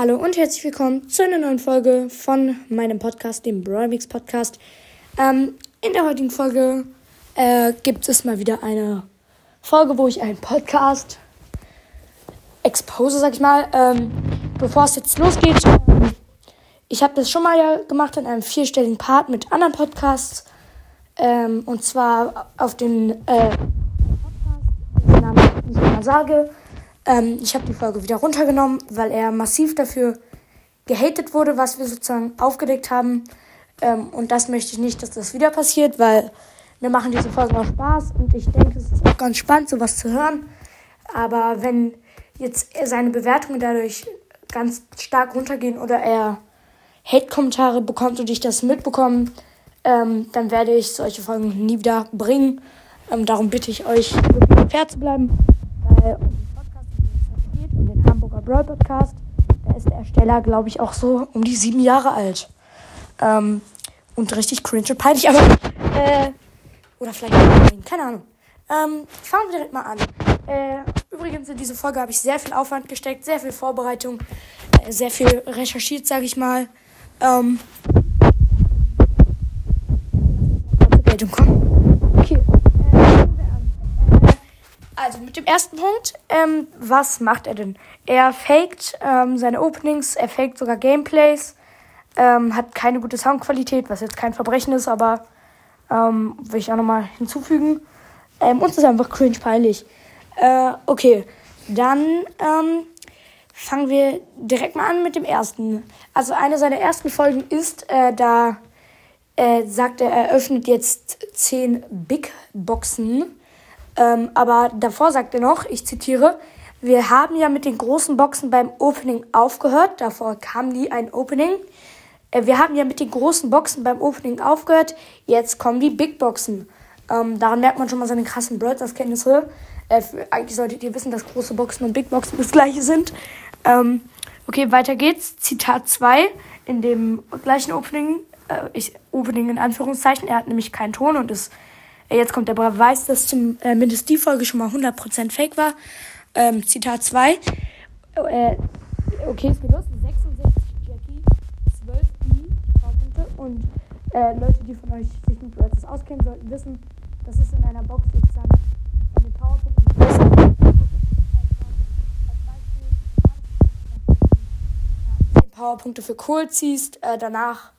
Hallo und herzlich willkommen zu einer neuen Folge von meinem Podcast, dem Brawlmix Podcast. Ähm, in der heutigen Folge äh, gibt es mal wieder eine Folge, wo ich einen Podcast expose, sag ich mal. Ähm, bevor es jetzt losgeht, ähm, ich habe das schon mal ja gemacht in einem vierstelligen Part mit anderen Podcasts. Ähm, und zwar auf den äh, Podcast, den Namen ich mal sage. Ähm, ich habe die Folge wieder runtergenommen, weil er massiv dafür gehatet wurde, was wir sozusagen aufgedeckt haben. Ähm, und das möchte ich nicht, dass das wieder passiert, weil mir machen diese Folgen auch Spaß und ich denke, es ist auch ganz spannend, sowas zu hören. Aber wenn jetzt seine Bewertungen dadurch ganz stark runtergehen oder er Hate-Kommentare bekommt und ich das mitbekomme, ähm, dann werde ich solche Folgen nie wieder bringen. Ähm, darum bitte ich euch, fair zu bleiben, Brawl Podcast. Da ist der Ersteller, glaube ich, auch so um die sieben Jahre alt. Ähm, und richtig cringe und peinlich, aber. Äh, oder vielleicht keine Ahnung. Ähm, fangen wir direkt mal an. Äh, übrigens, in diese Folge habe ich sehr viel Aufwand gesteckt, sehr viel Vorbereitung, äh, sehr viel recherchiert, sage ich mal. Ähm, Geltung kommen. Okay. Also mit dem ersten Punkt, ähm, was macht er denn? Er faked ähm, seine Openings, er faked sogar Gameplays, ähm, hat keine gute Soundqualität, was jetzt kein Verbrechen ist, aber ähm, will ich auch nochmal hinzufügen. Ähm, uns ist einfach cringe peinlich. Äh, okay, dann ähm, fangen wir direkt mal an mit dem ersten. Also eine seiner ersten Folgen ist, äh, da äh, sagt er, er öffnet jetzt 10 Big Boxen ähm, aber davor sagt er noch, ich zitiere, wir haben ja mit den großen Boxen beim Opening aufgehört. Davor kam nie ein Opening. Äh, wir haben ja mit den großen Boxen beim Opening aufgehört. Jetzt kommen die Big Boxen. Ähm, daran merkt man schon mal seine krassen Brothers-Kenntnisse. Äh, eigentlich solltet ihr wissen, dass große Boxen und Big Boxen das gleiche sind. Ähm, okay, weiter geht's. Zitat 2 in dem gleichen Opening. Äh, ich, Opening in Anführungszeichen. Er hat nämlich keinen Ton und ist Jetzt kommt der Beweis, dass zumindest äh, die Folge schon mal 100% fake war. Ähm, Zitat 2. Äh, okay, es geht los. 66 Jackie, 12 B Powerpunkte. Und äh, Leute, die von euch sich mit Words auskennen, sollten wissen, dass es in einer Box sozusagen von den Powerpunkten Powerpunkte für Kohl ziehst, äh, danach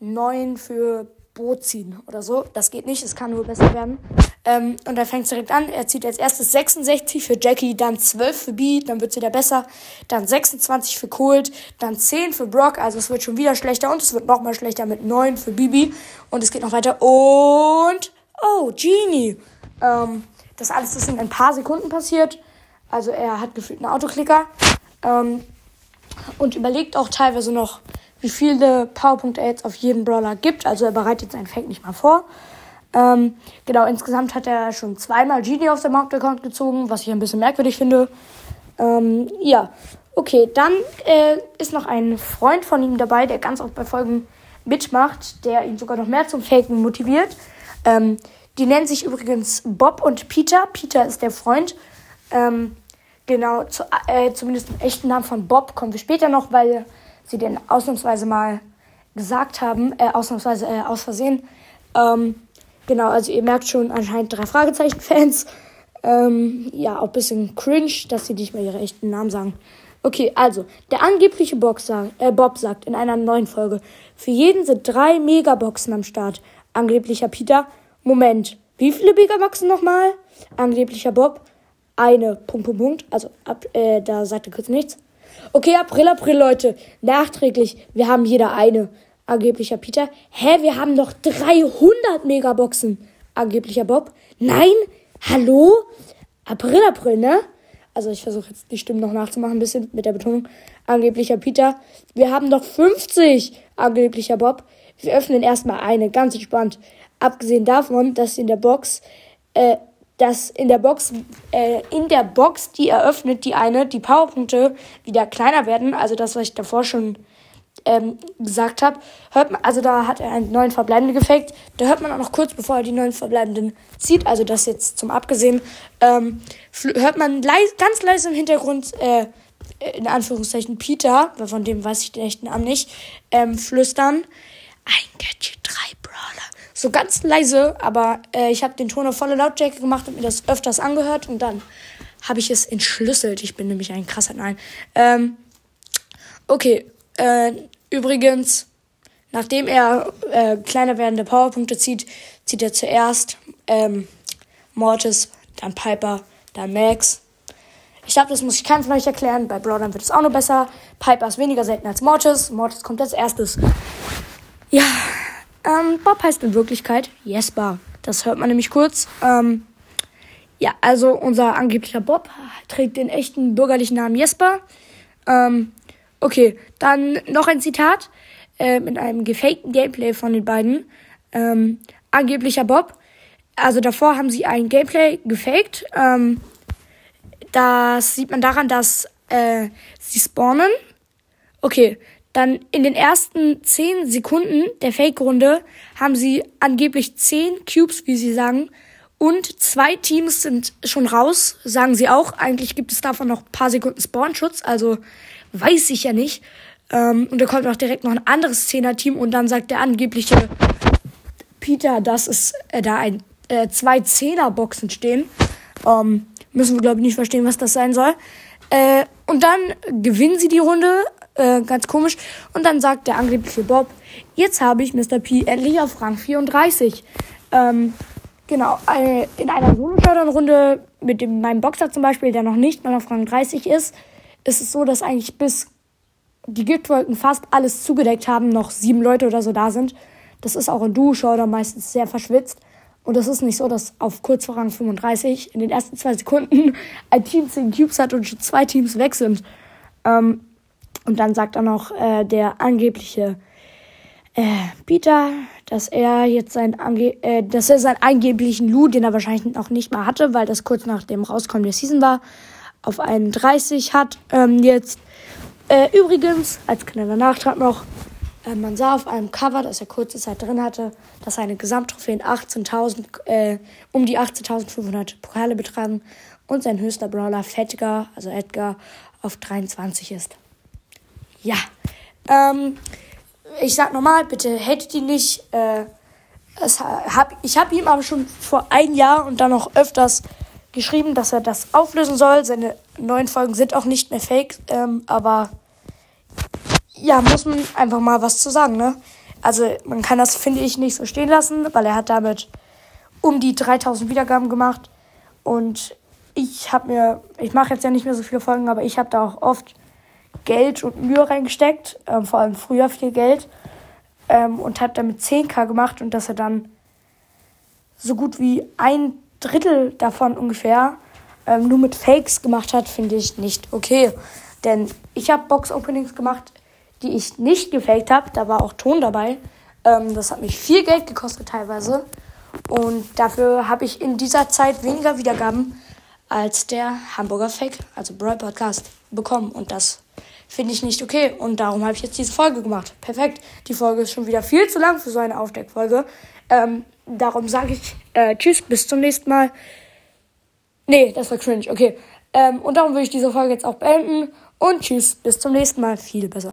9 für Boot ziehen oder so. Das geht nicht, es kann nur besser werden. Ähm, und er fängt direkt an. Er zieht als erstes 66 für Jackie, dann 12 für B, dann wird es wieder besser. Dann 26 für Colt, dann 10 für Brock, also es wird schon wieder schlechter und es wird nochmal schlechter mit 9 für Bibi. Und es geht noch weiter. Und, oh, Genie. Ähm, das alles ist in ein paar Sekunden passiert. Also er hat gefühlt einen Autoklicker. Ähm, und überlegt auch teilweise noch, wie viele Powerpunkte er jetzt auf jeden Brawler gibt. Also er bereitet seinen Fake nicht mal vor. Ähm, genau, insgesamt hat er schon zweimal Genie auf dem Hauptaccount gezogen, was ich ein bisschen merkwürdig finde. Ähm, ja, okay, dann äh, ist noch ein Freund von ihm dabei, der ganz oft bei Folgen mitmacht, der ihn sogar noch mehr zum Faken motiviert. Ähm, die nennen sich übrigens Bob und Peter. Peter ist der Freund. Ähm, genau, zu, äh, zumindest im echten Namen von Bob kommen wir später noch, weil sie den ausnahmsweise mal gesagt haben, äh, ausnahmsweise äh, aus Versehen. Ähm, genau, also ihr merkt schon anscheinend drei Fragezeichen-Fans. Ähm, ja, auch ein bisschen cringe, dass sie nicht mehr ihre echten Namen sagen. Okay, also, der angebliche Boxer, äh, Bob sagt in einer neuen Folge, für jeden sind drei Megaboxen am Start. Angeblicher Peter, Moment, wie viele Megaboxen nochmal? Angeblicher Bob, eine, Punkt, Punkt, Punkt. Also, ab, äh, da sagt er kurz nichts. Okay, April, April, Leute. Nachträglich. Wir haben jeder eine. Angeblicher Peter. Hä, wir haben noch 300 Megaboxen. Angeblicher Bob. Nein? Hallo? April, April, ne? Also ich versuche jetzt die Stimmen noch nachzumachen, ein bisschen mit der Betonung. Angeblicher Peter. Wir haben noch 50. Angeblicher Bob. Wir öffnen erstmal eine, ganz entspannt. Abgesehen davon, dass in der Box äh, dass in der Box, äh, in der Box, die eröffnet, die eine, die Powerpunkte wieder kleiner werden. Also das, was ich davor schon ähm, gesagt habe. Hört man, also da hat er einen neuen Verbleibenden gefaked. Da hört man auch noch kurz, bevor er die neuen Verbleibenden zieht, also das jetzt zum Abgesehen, ähm, hört man leis, ganz leise im Hintergrund äh, in Anführungszeichen Peter, weil von dem weiß ich den echten Namen nicht, ähm, flüstern. Ein Gadget 3 Brawler. So ganz leise, aber äh, ich habe den Ton auf volle Lautstärke gemacht und mir das öfters angehört und dann habe ich es entschlüsselt. Ich bin nämlich ein krasser Nein. Ähm, okay, äh, übrigens, nachdem er äh, kleiner werdende Powerpunkte zieht, zieht er zuerst ähm, Mortis, dann Piper, dann Max. Ich glaube, das muss ich keinem von euch erklären. Bei Brawlern wird es auch noch besser. Piper ist weniger selten als Mortis. Mortis kommt als erstes. Ja, ähm, Bob heißt in Wirklichkeit Jesper. Das hört man nämlich kurz. Ähm, ja, also unser angeblicher Bob trägt den echten bürgerlichen Namen Jesper. Ähm, okay, dann noch ein Zitat äh, mit einem gefakten Gameplay von den beiden. Ähm, angeblicher Bob. Also davor haben sie ein Gameplay gefaked. Ähm, das sieht man daran, dass äh, sie spawnen. Okay, dann in den ersten 10 Sekunden der Fake-Runde haben sie angeblich 10 Cubes, wie sie sagen. Und zwei Teams sind schon raus, sagen sie auch. Eigentlich gibt es davon noch ein paar Sekunden Spawnschutz, also weiß ich ja nicht. Ähm, und da kommt auch direkt noch ein anderes Zehner-Team und dann sagt der angebliche Peter, dass es äh, da ein, äh, zwei Zehner-Boxen stehen. Ähm, müssen wir, glaube ich, nicht verstehen, was das sein soll. Äh, und dann gewinnen sie die Runde, äh, ganz komisch. Und dann sagt der angebliche Bob, jetzt habe ich Mr. P endlich auf Rang 34. Ähm, genau, äh, in einer Solo-Showdown-Runde mit dem, meinem Boxer zum Beispiel, der noch nicht mal auf Rang 30 ist, ist es so, dass eigentlich bis die Giftwolken fast alles zugedeckt haben, noch sieben Leute oder so da sind. Das ist auch in Duo-Showdown meistens sehr verschwitzt. Und es ist nicht so, dass auf kurz vor Rang 35 in den ersten zwei Sekunden ein Team 10 Cubes hat und schon zwei Teams weg sind. Ähm, und dann sagt auch noch äh, der angebliche äh, Peter, dass er jetzt sein Ange äh, dass er seinen angeblichen Loot, den er wahrscheinlich noch nicht mal hatte, weil das kurz nach dem Rauskommen der Season war, auf 31 hat. Ähm, jetzt äh, übrigens, als kleiner Nachtrag noch, äh, man sah auf einem Cover, das er kurze Zeit drin hatte, dass seine Gesamttrophäen 18.000, äh, um die 18.500 Pokale betragen und sein höchster Brawler Fettiger, also Edgar, auf 23 ist. Ja, ähm, ich sag nochmal, bitte hatet ihn nicht. Äh, hab, ich habe ihm aber schon vor ein Jahr und dann noch öfters geschrieben, dass er das auflösen soll. Seine neuen Folgen sind auch nicht mehr fake, ähm, aber ja, muss man einfach mal was zu sagen, ne? Also man kann das, finde ich, nicht so stehen lassen, weil er hat damit um die 3000 Wiedergaben gemacht. Und ich habe mir, ich mache jetzt ja nicht mehr so viele Folgen, aber ich habe da auch oft Geld und Mühe reingesteckt, ähm, vor allem früher viel Geld. Ähm, und habe damit 10k gemacht und dass er dann so gut wie ein Drittel davon ungefähr ähm, nur mit Fakes gemacht hat, finde ich nicht okay. Denn ich habe Box-Openings gemacht, die ich nicht gefaked habe. Da war auch Ton dabei. Ähm, das hat mich viel Geld gekostet teilweise. Und dafür habe ich in dieser Zeit weniger Wiedergaben als der Hamburger Fake, also Brawl Podcast, bekommen. Und das finde ich nicht okay. Und darum habe ich jetzt diese Folge gemacht. Perfekt. Die Folge ist schon wieder viel zu lang für so eine Aufdeckfolge. Ähm, darum sage ich äh, Tschüss, bis zum nächsten Mal. Nee, das war cringe. Okay. Ähm, und darum würde ich diese Folge jetzt auch beenden. Und tschüss, bis zum nächsten Mal. Viel besser.